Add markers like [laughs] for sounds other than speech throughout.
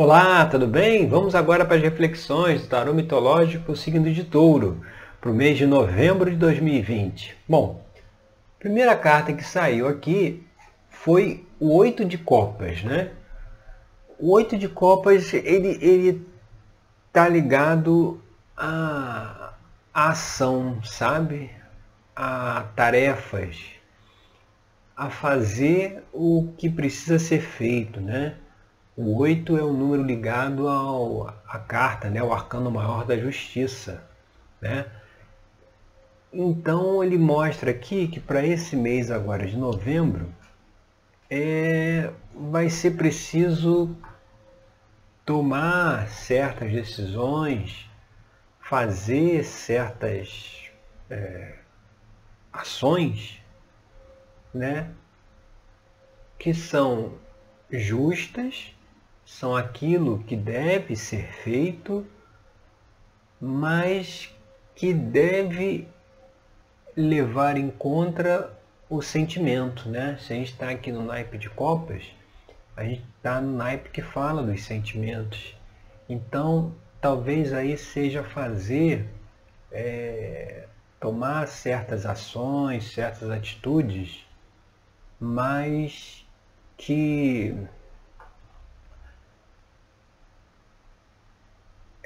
Olá, tudo bem? Vamos agora para as reflexões do tarô mitológico signo de touro, para o mês de novembro de 2020. Bom, a primeira carta que saiu aqui foi o oito de copas, né? O oito de copas, ele ele tá ligado à, à ação, sabe? A tarefas, a fazer o que precisa ser feito, né? O 8 é o número ligado ao, à carta, né? o arcano maior da justiça. Né? Então ele mostra aqui que para esse mês agora de novembro é, vai ser preciso tomar certas decisões, fazer certas é, ações né, que são justas são aquilo que deve ser feito, mas que deve levar em conta o sentimento, né? Se a gente está aqui no naipe de copas, a gente está no naipe que fala dos sentimentos. Então, talvez aí seja fazer, é, tomar certas ações, certas atitudes, mas que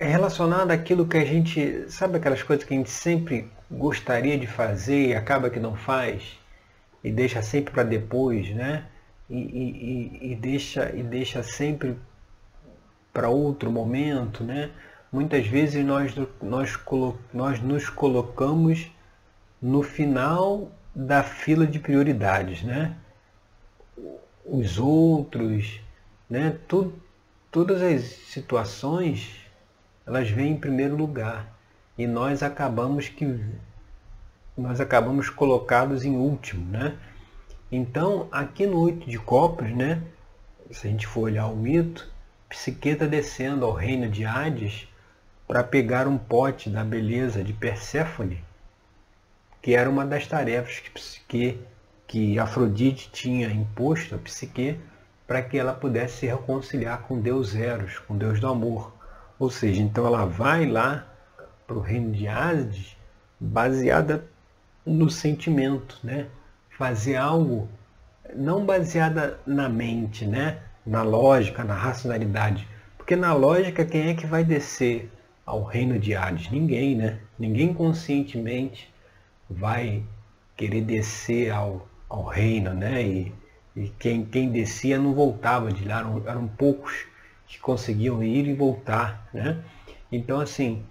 é relacionado àquilo que a gente, sabe aquelas coisas que a gente sempre gostaria de fazer e acaba que não faz e deixa sempre para depois, né? E, e, e, deixa, e deixa sempre para outro momento, né? Muitas vezes nós, nós, nós nos colocamos no final da fila de prioridades, né? Os outros, né? Tudo, todas as situações elas vêm em primeiro lugar e nós acabamos que nós acabamos colocados em último, né? Então, aqui no oito de copas, né? Se a gente for olhar o mito, Psique está descendo ao reino de Hades para pegar um pote da beleza de Perséfone, que era uma das tarefas que Psique, que Afrodite tinha imposto a Psique para que ela pudesse se reconciliar com Deus Eros, com Deus do amor. Ou seja, então ela vai lá para o reino de Hades baseada no sentimento, né? Fazer algo não baseada na mente, né? Na lógica, na racionalidade. Porque na lógica, quem é que vai descer ao reino de Hades? Ninguém, né? Ninguém conscientemente vai querer descer ao, ao reino, né? E, e quem, quem descia não voltava de lá, eram, eram poucos que conseguiam ir e voltar, né? Então, assim,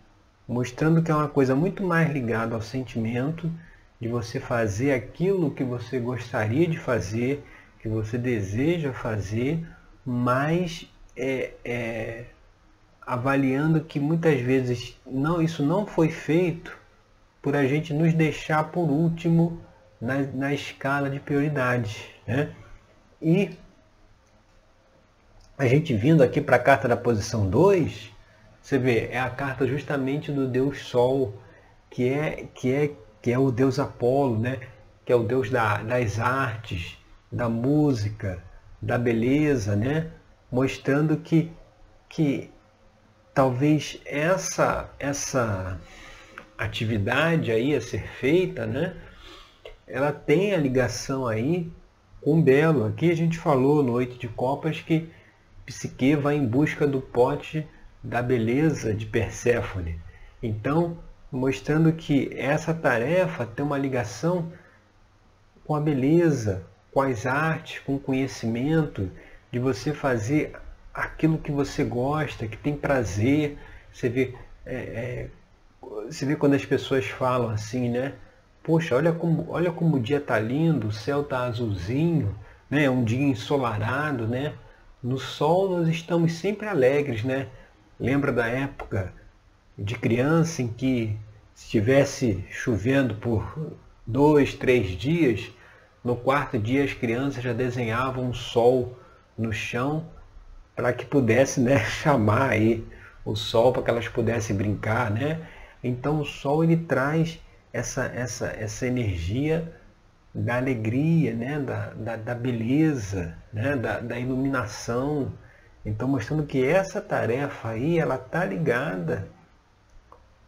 mostrando que é uma coisa muito mais ligada ao sentimento de você fazer aquilo que você gostaria de fazer, que você deseja fazer, mas é, é, avaliando que muitas vezes não, isso não foi feito por a gente nos deixar por último na, na escala de prioridades. Né? E a gente vindo aqui para a carta da posição 2, você vê, é a carta justamente do Deus Sol, que é, que é, que é o Deus Apolo, né? que é o Deus da, das artes, da música, da beleza, né? mostrando que, que talvez essa, essa atividade aí a ser feita, né? ela tem a ligação aí com Belo. Aqui a gente falou no Oito de Copas que Psique vai em busca do pote da beleza de Perséfone. Então, mostrando que essa tarefa tem uma ligação com a beleza, com as artes, com o conhecimento, de você fazer aquilo que você gosta, que tem prazer. Você vê, é, é, você vê quando as pessoas falam assim, né? Poxa, olha como, olha como o dia está lindo, o céu está azulzinho, né? É um dia ensolarado, né? No sol nós estamos sempre alegres, né? Lembra da época de criança em que se estivesse chovendo por dois, três dias, no quarto dia as crianças já desenhavam um sol no chão para que pudesse né, [laughs] chamar aí o sol para que elas pudessem brincar, né? Então o sol ele traz essa, essa, essa energia da alegria, né? da, da, da beleza, né? da, da iluminação. Então mostrando que essa tarefa aí, ela tá ligada,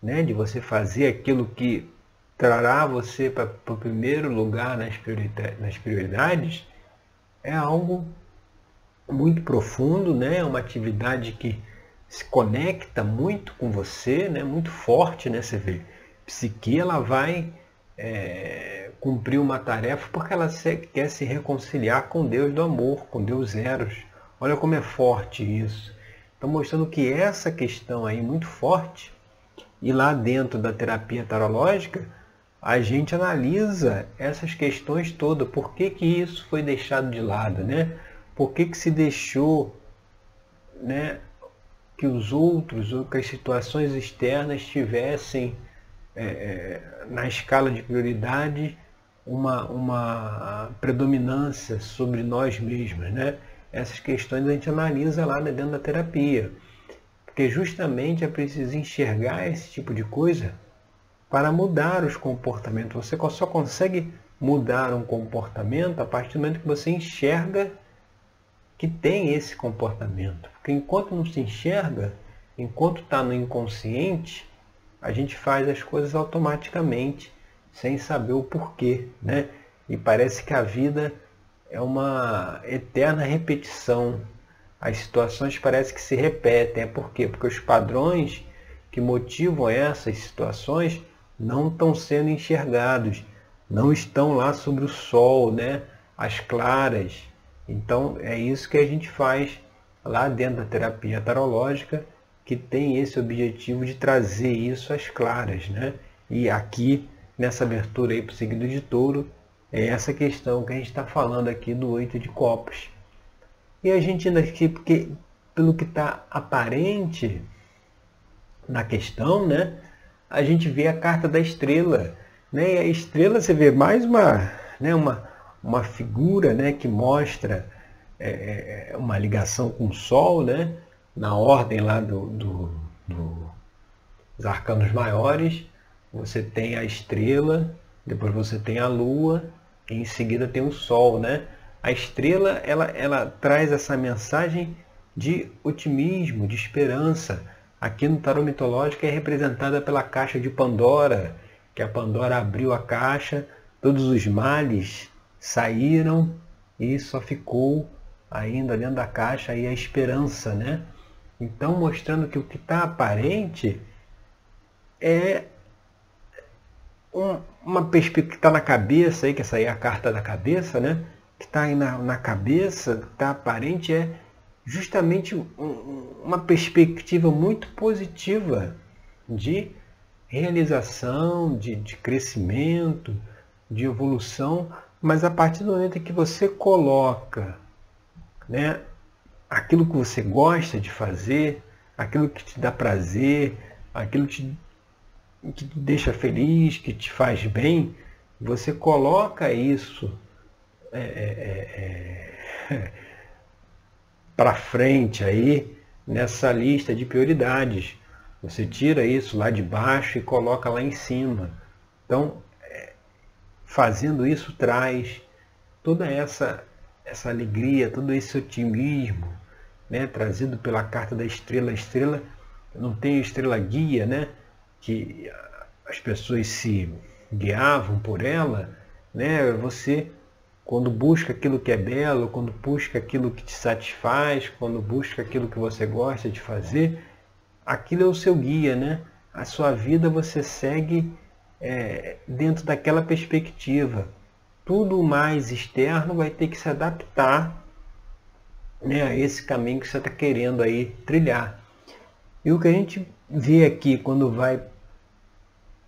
né, de você fazer aquilo que trará você para o primeiro lugar nas, nas prioridades, é algo muito profundo, né? É uma atividade que se conecta muito com você, né? muito forte, né? Você vê, psique ela vai é, cumprir uma tarefa porque ela quer se reconciliar com Deus do amor, com Deus Eros. Olha como é forte isso. Então mostrando que essa questão aí muito forte, e lá dentro da terapia tarológica, a gente analisa essas questões todas. Por que, que isso foi deixado de lado, né? Por que, que se deixou né, que os outros ou que as situações externas tivessem é, é, na escala de prioridade uma, uma predominância sobre nós mesmos, né? Essas questões a gente analisa lá dentro da terapia. Porque justamente é preciso enxergar esse tipo de coisa para mudar os comportamentos. Você só consegue mudar um comportamento a partir do momento que você enxerga que tem esse comportamento. Porque enquanto não se enxerga, enquanto está no inconsciente, a gente faz as coisas automaticamente, sem saber o porquê. Né? E parece que a vida é uma eterna repetição. As situações parecem que se repetem. É por quê? Porque os padrões que motivam essas situações não estão sendo enxergados, não estão lá sobre o sol, né? as claras. Então é isso que a gente faz lá dentro da terapia tarológica, que tem esse objetivo de trazer isso às claras. Né? E aqui, nessa abertura aí para o signo de touro, é essa questão que a gente está falando aqui do oito de copos. E a gente ainda aqui, porque pelo que está aparente na questão, né? a gente vê a carta da estrela. Né? E a estrela você vê mais uma, né, uma, uma figura né, que mostra é, é, uma ligação com o Sol, né? Na ordem lá do, do, do, dos arcanos maiores. Você tem a estrela, depois você tem a lua, e em seguida tem o Sol. Né? A estrela ela, ela traz essa mensagem de otimismo, de esperança aqui no tarot mitológico é representada pela caixa de Pandora, que a Pandora abriu a caixa, todos os males saíram e só ficou ainda dentro da caixa aí a esperança, né? Então mostrando que o que está aparente é um, uma perspectiva que está na cabeça aí, que essa aí é a carta da cabeça, né? Que está aí na, na cabeça, está aparente é justamente uma perspectiva muito positiva de realização, de, de crescimento, de evolução, mas a partir do momento que você coloca né, aquilo que você gosta de fazer, aquilo que te dá prazer, aquilo que te, que te deixa feliz, que te faz bem, você coloca isso é, é, é, [laughs] para frente aí nessa lista de prioridades. Você tira isso lá de baixo e coloca lá em cima. Então, é, fazendo isso traz toda essa essa alegria, todo esse otimismo, né, trazido pela carta da estrela. Estrela não tem estrela guia, né, que as pessoas se guiavam por ela, né? Você quando busca aquilo que é belo, quando busca aquilo que te satisfaz, quando busca aquilo que você gosta de fazer, aquilo é o seu guia, né? A sua vida você segue é, dentro daquela perspectiva. Tudo mais externo vai ter que se adaptar né, esse caminho que você está querendo aí trilhar. E o que a gente vê aqui quando vai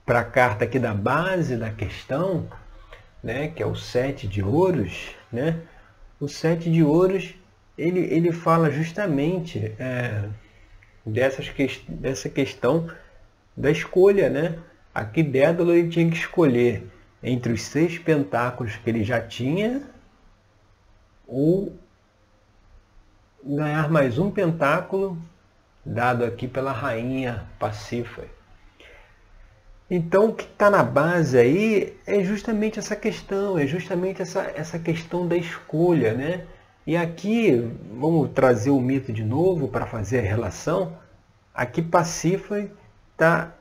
para a carta aqui da base da questão, né, que é o sete de ouros, né, o sete de ouros ele, ele fala justamente é, dessas que, dessa questão da escolha. Né? Aqui Dédalo ele tinha que escolher entre os seis pentáculos que ele já tinha ou ganhar mais um pentáculo dado aqui pela rainha Pacífica. Então, o que está na base aí é justamente essa questão, é justamente essa, essa questão da escolha, né? E aqui, vamos trazer o mito de novo para fazer a relação. Aqui Pacífae está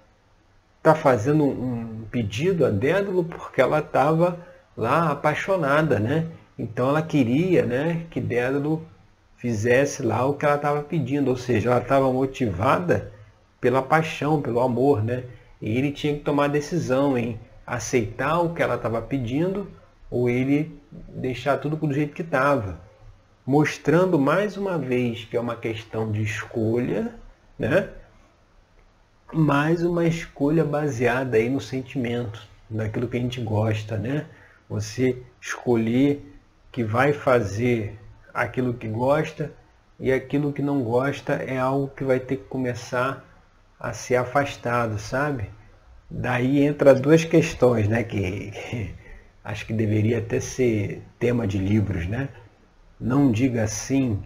tá fazendo um pedido a Dédalo porque ela estava lá apaixonada, né? Então ela queria né, que Dédalo fizesse lá o que ela estava pedindo, ou seja, ela estava motivada pela paixão, pelo amor, né? E ele tinha que tomar decisão em aceitar o que ela estava pedindo ou ele deixar tudo do jeito que estava. Mostrando mais uma vez que é uma questão de escolha, né? Mais uma escolha baseada aí no sentimento, naquilo que a gente gosta, né? Você escolher que vai fazer aquilo que gosta e aquilo que não gosta é algo que vai ter que começar a ser afastado, sabe? Daí entra duas questões, né? Que, que [laughs] acho que deveria até ser tema de livros, né? Não diga sim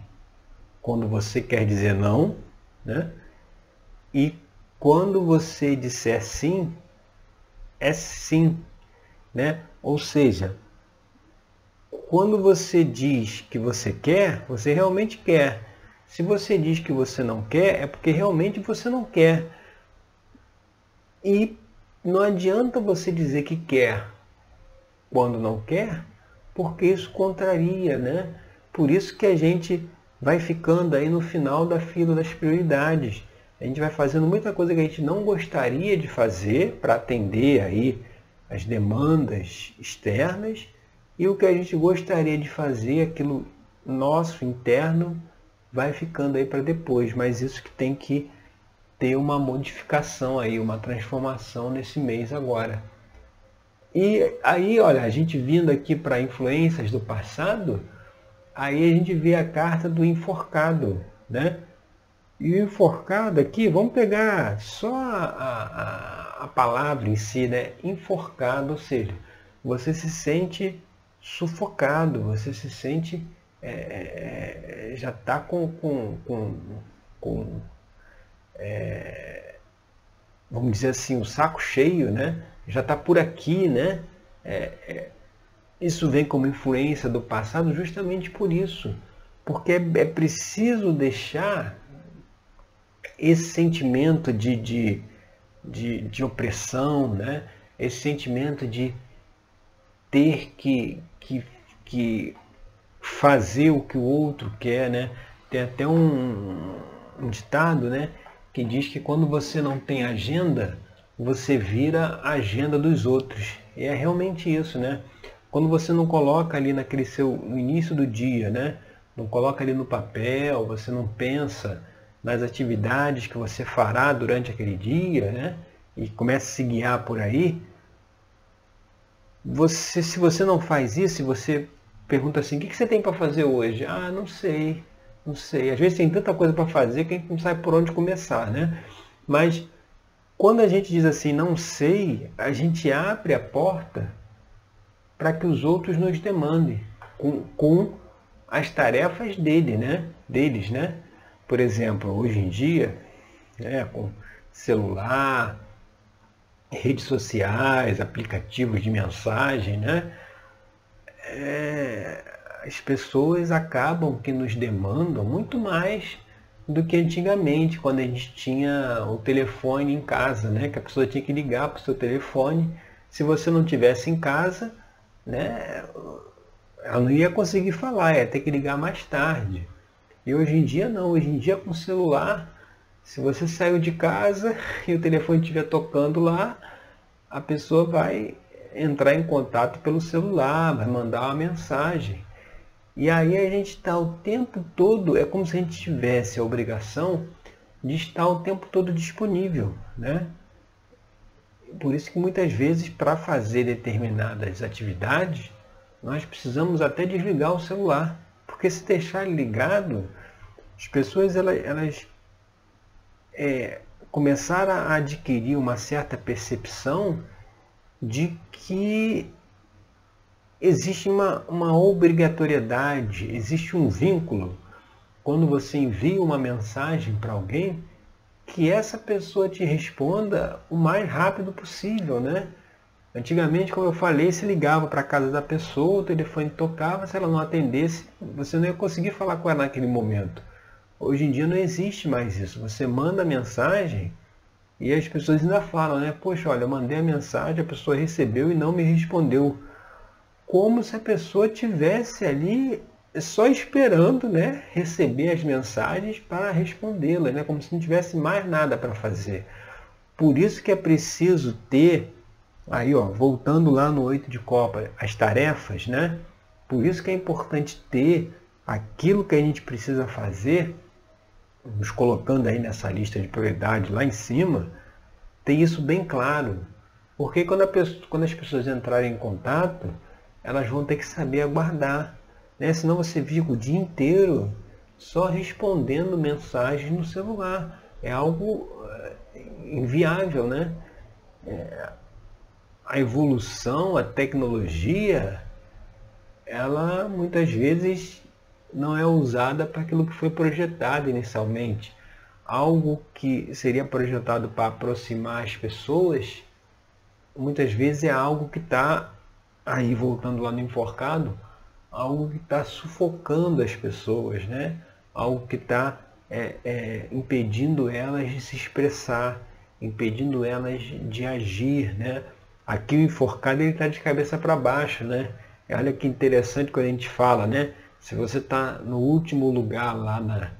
quando você quer dizer não, né? E quando você disser sim, é sim, né? Ou seja, quando você diz que você quer, você realmente quer. Se você diz que você não quer, é porque realmente você não quer. E não adianta você dizer que quer quando não quer, porque isso contraria, né? Por isso que a gente vai ficando aí no final da fila das prioridades. A gente vai fazendo muita coisa que a gente não gostaria de fazer para atender aí as demandas externas e o que a gente gostaria de fazer, aquilo nosso interno, vai ficando aí para depois. Mas isso que tem que ter uma modificação aí, uma transformação nesse mês agora. E aí, olha, a gente vindo aqui para influências do passado, aí a gente vê a carta do enforcado, né? E o enforcado aqui, vamos pegar só a, a, a palavra em si, né? Enforcado, ou seja, você se sente sufocado, você se sente, é, é, é já está com, com, com, com é, vamos dizer assim, o saco cheio, né? já está por aqui, né? É, é, isso vem como influência do passado justamente por isso, porque é, é preciso deixar esse sentimento de, de, de, de, opressão, né? esse sentimento de ter que, que, que fazer o que o outro quer. Né? Tem até um, um ditado né? que diz que quando você não tem agenda, você vira a agenda dos outros. E é realmente isso, né? Quando você não coloca ali naquele seu no início do dia, né? Não coloca ali no papel, você não pensa nas atividades que você fará durante aquele dia, né? E começa a se guiar por aí. Você, se você não faz isso, você pergunta assim, o que você tem para fazer hoje? Ah, não sei. Não sei. Às vezes tem tanta coisa para fazer que a gente não sabe por onde começar, né? Mas quando a gente diz assim, não sei, a gente abre a porta para que os outros nos demandem com, com as tarefas dele, né? deles. Né? Por exemplo, hoje em dia, né, com celular, redes sociais, aplicativos de mensagem, né? É, as pessoas acabam que nos demandam muito mais do que antigamente, quando a gente tinha o telefone em casa, né? Que a pessoa tinha que ligar para o seu telefone. Se você não tivesse em casa, né? Ela não ia conseguir falar, ia ter que ligar mais tarde. E hoje em dia não, hoje em dia com o celular, se você saiu de casa [laughs] e o telefone estiver tocando lá, a pessoa vai entrar em contato pelo celular, vai mandar uma mensagem. E aí a gente está o tempo todo, é como se a gente tivesse a obrigação de estar o tempo todo disponível, né? Por isso que muitas vezes para fazer determinadas atividades, nós precisamos até desligar o celular. Porque se deixar ligado, as pessoas elas, elas é, começaram a adquirir uma certa percepção de que existe uma, uma obrigatoriedade, existe um vínculo quando você envia uma mensagem para alguém que essa pessoa te responda o mais rápido possível, né? Antigamente, como eu falei, se ligava para a casa da pessoa, o telefone tocava, se ela não atendesse, você não ia conseguir falar com ela naquele momento. Hoje em dia não existe mais isso. Você manda mensagem e as pessoas ainda falam, né? Poxa, olha, eu mandei a mensagem, a pessoa recebeu e não me respondeu. Como se a pessoa tivesse ali só esperando, né, receber as mensagens para respondê-las, né? Como se não tivesse mais nada para fazer. Por isso que é preciso ter Aí, ó, voltando lá no oito de Copa, as tarefas, né? Por isso que é importante ter aquilo que a gente precisa fazer, nos colocando aí nessa lista de prioridades lá em cima, ter isso bem claro. Porque quando, pessoa, quando as pessoas entrarem em contato, elas vão ter que saber aguardar. Né? Senão você fica o dia inteiro só respondendo mensagens no celular. É algo eh, inviável, né? É, a evolução, a tecnologia, ela muitas vezes não é usada para aquilo que foi projetado inicialmente. Algo que seria projetado para aproximar as pessoas, muitas vezes é algo que está, aí voltando lá no enforcado, algo que está sufocando as pessoas, né? algo que está é, é, impedindo elas de se expressar, impedindo elas de agir, né? Aqui o enforcado está de cabeça para baixo, né? Olha que interessante quando a gente fala, né? Se você está no último lugar lá na,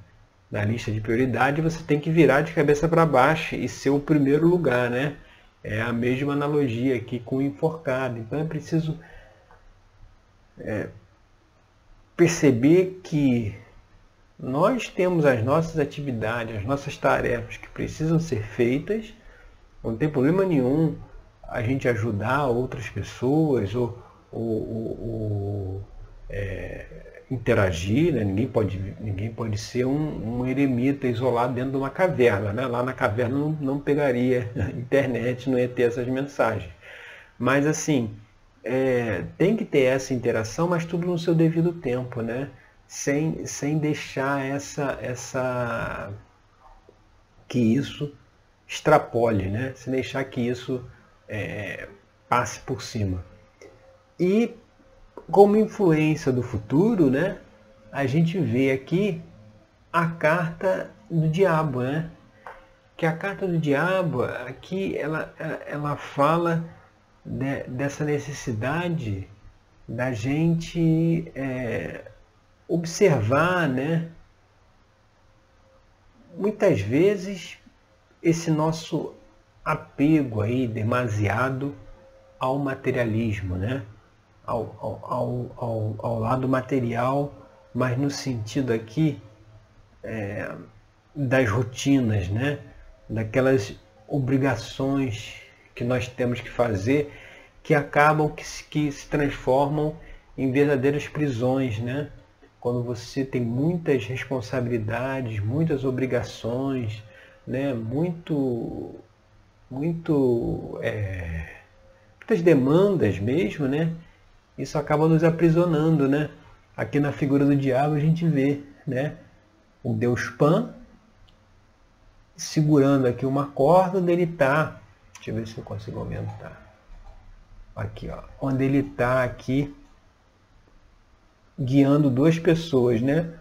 na lista de prioridade, você tem que virar de cabeça para baixo e ser o primeiro lugar, né? É a mesma analogia aqui com o enforcado. Então é preciso é, perceber que nós temos as nossas atividades, as nossas tarefas que precisam ser feitas, não tem problema nenhum a gente ajudar outras pessoas ou, ou, ou, ou é, interagir, né? ninguém, pode, ninguém pode ser um, um, eremita isolado dentro de uma caverna. Né? Lá na caverna não, não pegaria [laughs] internet, não ia ter essas mensagens. Mas assim, é, tem que ter essa interação, mas tudo no seu devido tempo, né? sem, sem deixar essa, essa que isso extrapole, né? sem deixar que isso é, passe por cima. E como influência do futuro, né, a gente vê aqui a carta do diabo, né? Que a carta do diabo aqui ela, ela fala de, dessa necessidade da gente é, observar, né? Muitas vezes esse nosso apego aí demasiado ao materialismo, né? Ao, ao, ao, ao, lado material, mas no sentido aqui é, das rotinas, né? daquelas obrigações que nós temos que fazer que acabam que se, que se transformam em verdadeiras prisões, né? Quando você tem muitas responsabilidades, muitas obrigações, né? Muito muito é, muitas demandas mesmo, né? Isso acaba nos aprisionando, né? Aqui na figura do diabo a gente vê, né? O Deus Pan segurando aqui uma corda onde ele está. Deixa eu ver se eu consigo aumentar. Aqui, ó, onde ele está aqui guiando duas pessoas, né?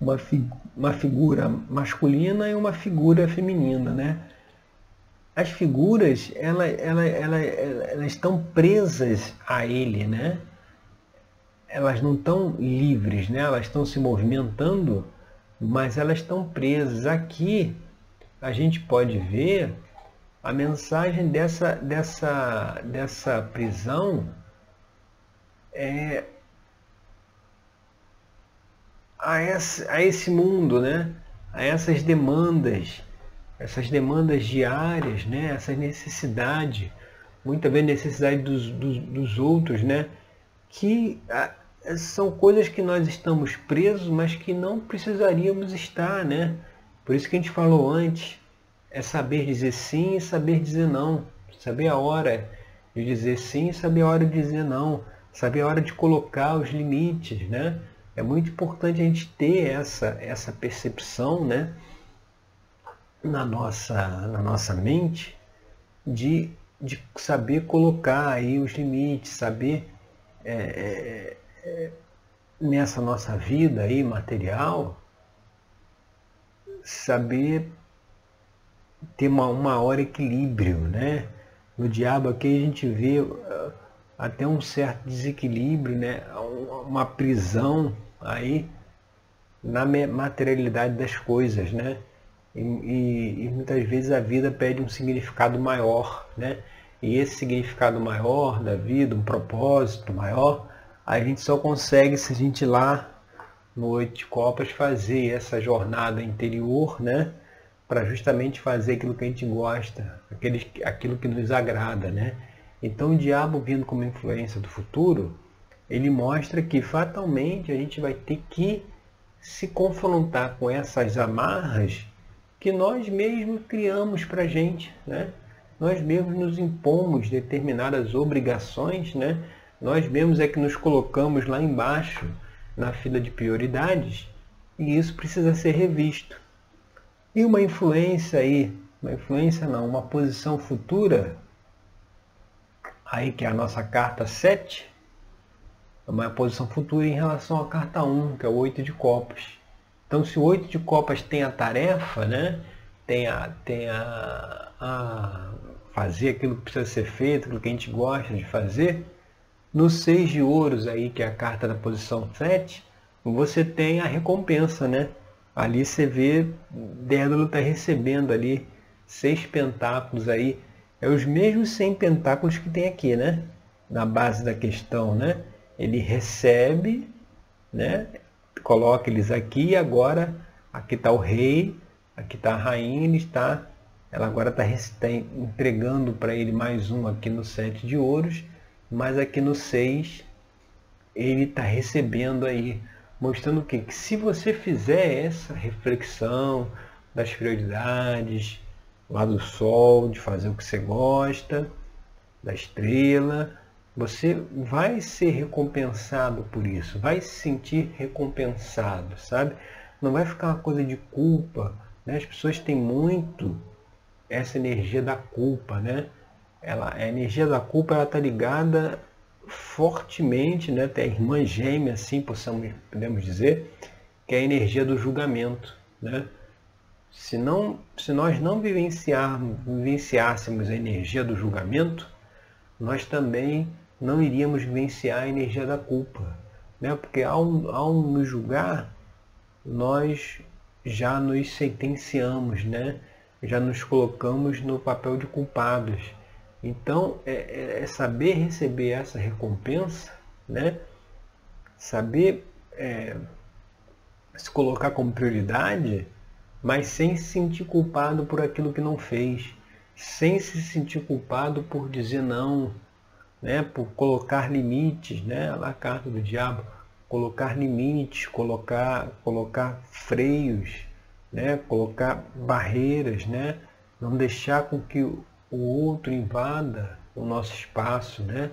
Uma, fi uma figura masculina e uma figura feminina, né? as figuras ela, ela, ela, elas estão presas a ele, né? Elas não estão livres, né? Elas estão se movimentando, mas elas estão presas. Aqui a gente pode ver a mensagem dessa, dessa, dessa prisão é, a, esse, a esse mundo, né? a essas demandas essas demandas diárias, né? essa necessidade, muitas vezes necessidade dos, dos, dos outros, né? Que ah, são coisas que nós estamos presos, mas que não precisaríamos estar. Né? Por isso que a gente falou antes, é saber dizer sim e saber dizer não. Saber a hora de dizer sim e saber a hora de dizer não. Saber a hora de colocar os limites. Né? É muito importante a gente ter essa, essa percepção, né? na nossa, na nossa mente de de saber colocar aí os limites, saber é, é, é, nessa nossa vida aí material, saber ter uma, um maior equilíbrio, né? No diabo aqui a gente vê uh, até um certo desequilíbrio, né? Uma prisão aí na materialidade das coisas, né? E, e, e, muitas vezes a vida pede um significado maior, né? E esse significado maior da vida, um propósito maior, a gente só consegue se a gente lá no Oito de Copas fazer essa jornada interior, né? Para justamente fazer aquilo que a gente gosta, aquele, aquilo que nos agrada, né? Então o diabo vindo como influência do futuro, ele mostra que fatalmente a gente vai ter que se confrontar com essas amarras que nós mesmos criamos para a gente, né? Nós mesmos nos impomos determinadas obrigações, né? Nós mesmos é que nos colocamos lá embaixo na fila de prioridades e isso precisa ser revisto. E uma influência aí, uma influência não, uma posição futura, aí que é a nossa carta 7, uma posição futura em relação à carta 1, que é o 8 de copas. Então, se o oito de copas tem a tarefa, né? tem, a, tem a, a fazer aquilo que precisa ser feito, aquilo que a gente gosta de fazer, no seis de ouros aí, que é a carta da posição 7, você tem a recompensa, né? Ali você vê, Dédalo está recebendo ali seis pentáculos aí. É os mesmos 100 pentáculos que tem aqui, né? Na base da questão, né? Ele recebe, né? coloca eles aqui e agora aqui está o rei, aqui está a rainha, ele está, ela agora está tá entregando para ele mais um aqui no sete de ouros, mas aqui no seis ele está recebendo aí, mostrando o quê? Que se você fizer essa reflexão das prioridades, lá do sol, de fazer o que você gosta, da estrela, você vai ser recompensado por isso, vai se sentir recompensado, sabe? Não vai ficar uma coisa de culpa. Né? As pessoas têm muito essa energia da culpa, né? Ela, a energia da culpa ela está ligada fortemente, né? Tem a irmã gêmea, assim possamos, podemos dizer, que é a energia do julgamento, né? Se, não, se nós não vivenciássemos a energia do julgamento, nós também não iríamos vivenciar a energia da culpa. Né? Porque ao, ao nos julgar, nós já nos sentenciamos, né? Já nos colocamos no papel de culpados. Então, é, é, é saber receber essa recompensa, né? saber é, se colocar como prioridade, mas sem se sentir culpado por aquilo que não fez, sem se sentir culpado por dizer não, né, por colocar limites, né, lá a carta do diabo, colocar limites, colocar, colocar freios, né, colocar barreiras, né, não deixar com que o outro invada o nosso espaço, né?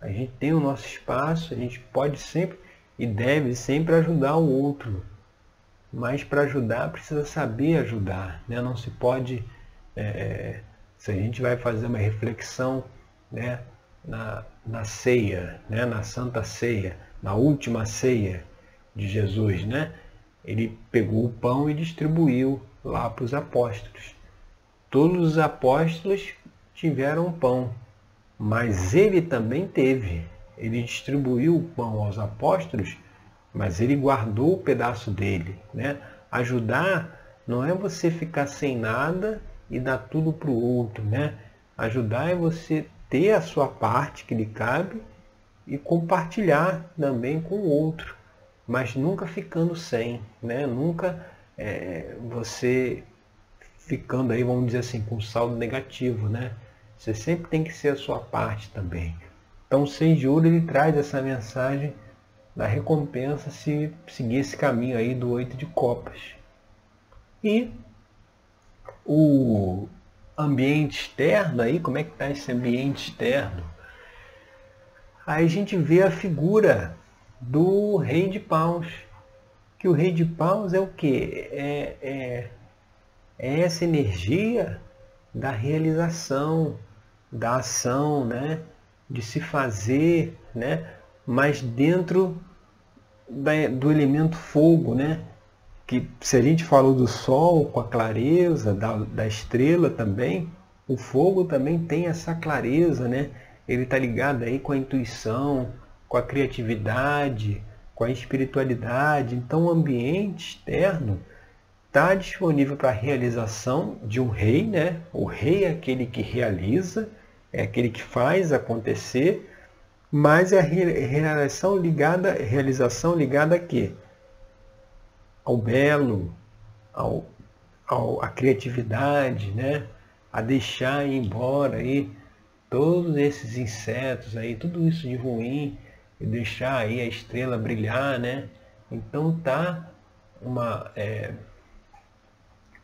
A gente tem o nosso espaço, a gente pode sempre e deve sempre ajudar o outro, mas para ajudar precisa saber ajudar, né? Não se pode, é, se a gente vai fazer uma reflexão, né? na, na ceia, né? na Santa Ceia, na última ceia de Jesus, né? Ele pegou o pão e distribuiu lá para os apóstolos. Todos os apóstolos tiveram pão, mas ele também teve. Ele distribuiu o pão aos apóstolos, mas ele guardou o pedaço dele. Né? Ajudar não é você ficar sem nada e dar tudo para o outro. Né? Ajudar é você ter a sua parte que lhe cabe e compartilhar também com o outro, mas nunca ficando sem, né? nunca é, você ficando aí, vamos dizer assim, com saldo negativo. Né? Você sempre tem que ser a sua parte também. Então, de Ouro ele traz essa mensagem da recompensa se seguir esse caminho aí do oito de copas. E o ambiente externo aí, como é que está esse ambiente externo? Aí a gente vê a figura do rei de paus. Que o rei de paus é o que? É, é, é essa energia da realização, da ação, né? de se fazer, né? mas dentro da, do elemento fogo, né? que se a gente falou do sol com a clareza, da, da estrela também, o fogo também tem essa clareza, né? ele está ligado aí com a intuição, com a criatividade, com a espiritualidade. Então o ambiente externo está disponível para a realização de um rei, né? O rei é aquele que realiza, é aquele que faz acontecer, mas é a realização ligada, realização ligada a quê? Ao belo, ao, à criatividade, né? A deixar ir embora aí todos esses insetos aí, tudo isso de ruim, e deixar aí a estrela brilhar, né? Então tá uma, é,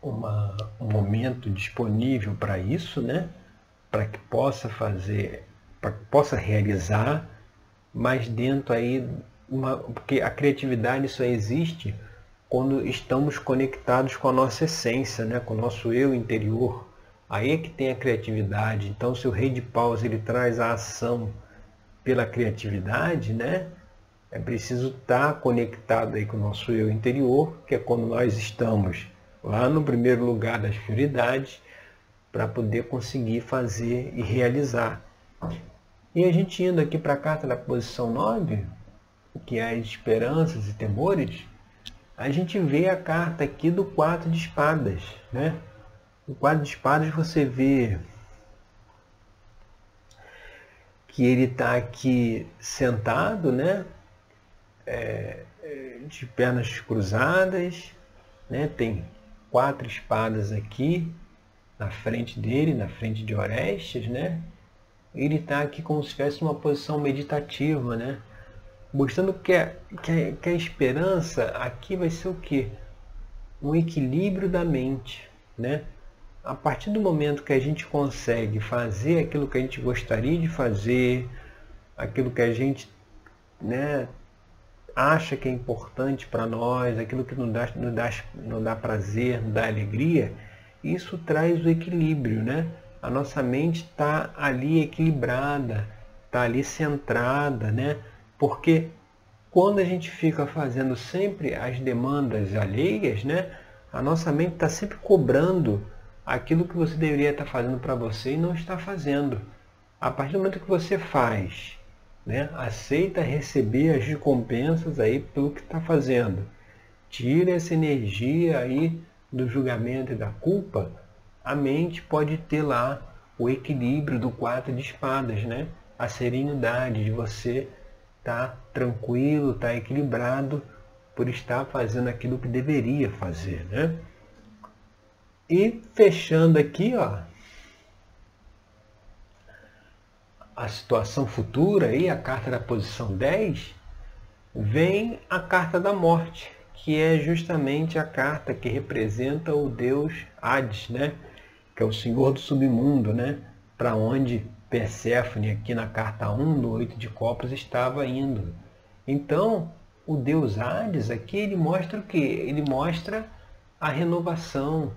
uma, um momento disponível para isso, né? Para que possa fazer, para que possa realizar, mas dentro aí, uma, porque a criatividade só existe quando estamos conectados com a nossa essência, né? com o nosso eu interior. Aí é que tem a criatividade. Então, se o rei de paus ele traz a ação pela criatividade, né? É preciso estar conectado aí com o nosso eu interior, que é quando nós estamos lá no primeiro lugar das prioridades, para poder conseguir fazer e realizar. E a gente indo aqui para a carta da posição 9, que é as esperanças e temores, a gente vê a carta aqui do quatro de espadas, né? No quadro de espadas você vê que ele está aqui sentado, né? É, é, de pernas cruzadas, né? Tem quatro espadas aqui na frente dele, na frente de Orestes, né? Ele está aqui como se estivesse numa posição meditativa, né? Mostrando que a, que a, que a esperança aqui vai ser o quê? Um equilíbrio da mente, né? A partir do momento que a gente consegue fazer aquilo que a gente gostaria de fazer, aquilo que a gente né, acha que é importante para nós, aquilo que nos dá, nos, dá, nos dá prazer, nos dá alegria, isso traz o equilíbrio, né? A nossa mente está ali equilibrada, está ali centrada, né? Porque quando a gente fica fazendo sempre as demandas alheias, né? A nossa mente está sempre cobrando aquilo que você deveria estar fazendo para você e não está fazendo. A partir do momento que você faz, né, aceita receber as recompensas aí pelo que está fazendo, tira essa energia aí do julgamento e da culpa, a mente pode ter lá o equilíbrio do quatro de espadas, né? A serenidade de você estar tá tranquilo, estar tá equilibrado por estar fazendo aquilo que deveria fazer, né? E fechando aqui, ó, a situação futura aí, a carta da posição 10, vem a carta da morte, que é justamente a carta que representa o deus Hades, né? Que é o senhor do submundo, né? Para onde Perséfone aqui na carta 1 no 8 de copas estava indo. Então, o deus Hades aqui ele mostra o que? Ele mostra a renovação,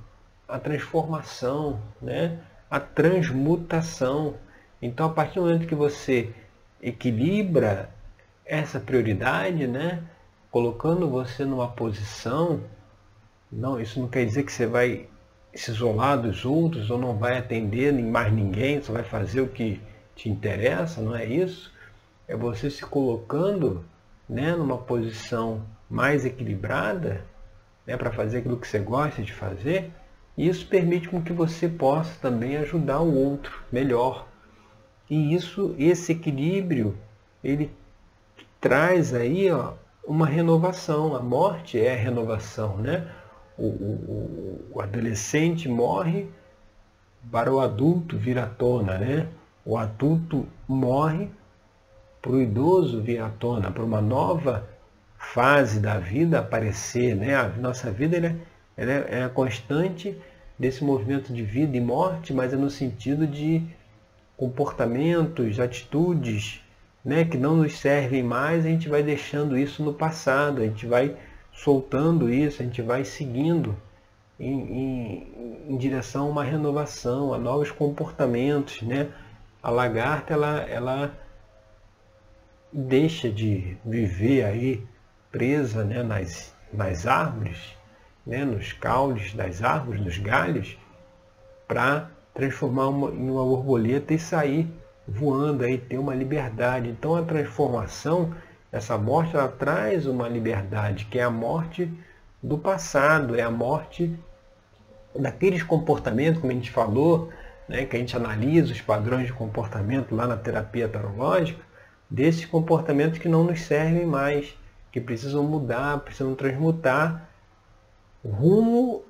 a transformação, né? a transmutação. Então, a partir do momento que você equilibra essa prioridade, né? colocando você numa posição, não, isso não quer dizer que você vai se isolar dos outros ou não vai atender mais ninguém, só vai fazer o que te interessa, não é isso? É você se colocando né, numa posição mais equilibrada né, para fazer aquilo que você gosta de fazer e isso permite com que você possa também ajudar o outro melhor. E isso, esse equilíbrio, ele traz aí ó, uma renovação. A morte é a renovação, né? O, o, o adolescente morre para o adulto vir à tona, né? O adulto morre para o idoso vir à tona, para uma nova fase da vida aparecer, né? A nossa vida é ela é, é a constante desse movimento de vida e morte, mas é no sentido de comportamentos, atitudes né, que não nos servem mais, a gente vai deixando isso no passado, a gente vai soltando isso, a gente vai seguindo em, em, em direção a uma renovação, a novos comportamentos, né? a lagarta ela, ela deixa de viver aí presa né, nas, nas árvores, né, nos caules das árvores, nos galhos, para transformar uma, em uma borboleta e sair voando aí, ter uma liberdade. Então a transformação, essa morte, ela traz uma liberdade, que é a morte do passado, é a morte daqueles comportamentos, como a gente falou, né, que a gente analisa os padrões de comportamento lá na terapia tarológica, desses comportamentos que não nos servem mais, que precisam mudar, precisam transmutar rumo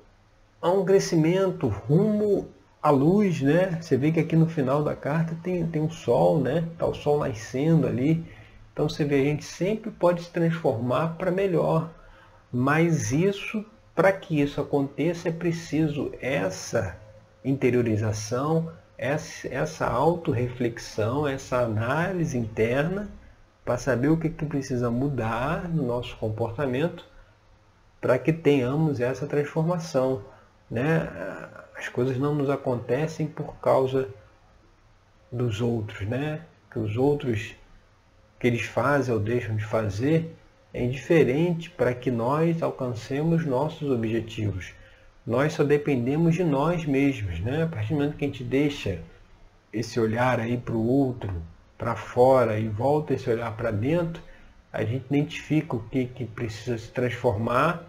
a um crescimento, rumo à luz, né? Você vê que aqui no final da carta tem, tem um sol, né? Tá o sol nascendo ali. Então você vê, a gente sempre pode se transformar para melhor. Mas isso, para que isso aconteça, é preciso essa interiorização, essa autorreflexão, essa análise interna para saber o que, que precisa mudar no nosso comportamento para que tenhamos essa transformação. Né? As coisas não nos acontecem por causa dos outros, né? que os outros que eles fazem ou deixam de fazer é indiferente para que nós alcancemos nossos objetivos nós só dependemos de nós mesmos, né? A partir do momento que a gente deixa esse olhar aí para o outro, para fora e volta esse olhar para dentro, a gente identifica o que, que precisa se transformar,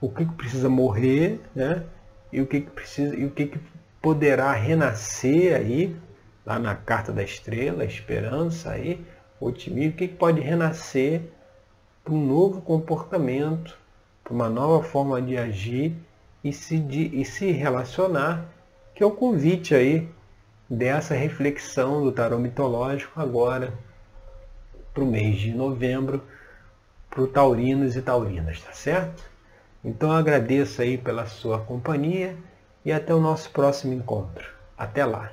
o que, que precisa morrer, né? E o que, que precisa e o que, que poderá renascer aí, lá na carta da estrela, esperança aí, otimismo, o que, que pode renascer para um novo comportamento, para uma nova forma de agir e se, de, e se relacionar, que é o convite aí dessa reflexão do tarô mitológico agora para o mês de novembro, para o taurinos e taurinas, tá certo? Então eu agradeço aí pela sua companhia e até o nosso próximo encontro. Até lá!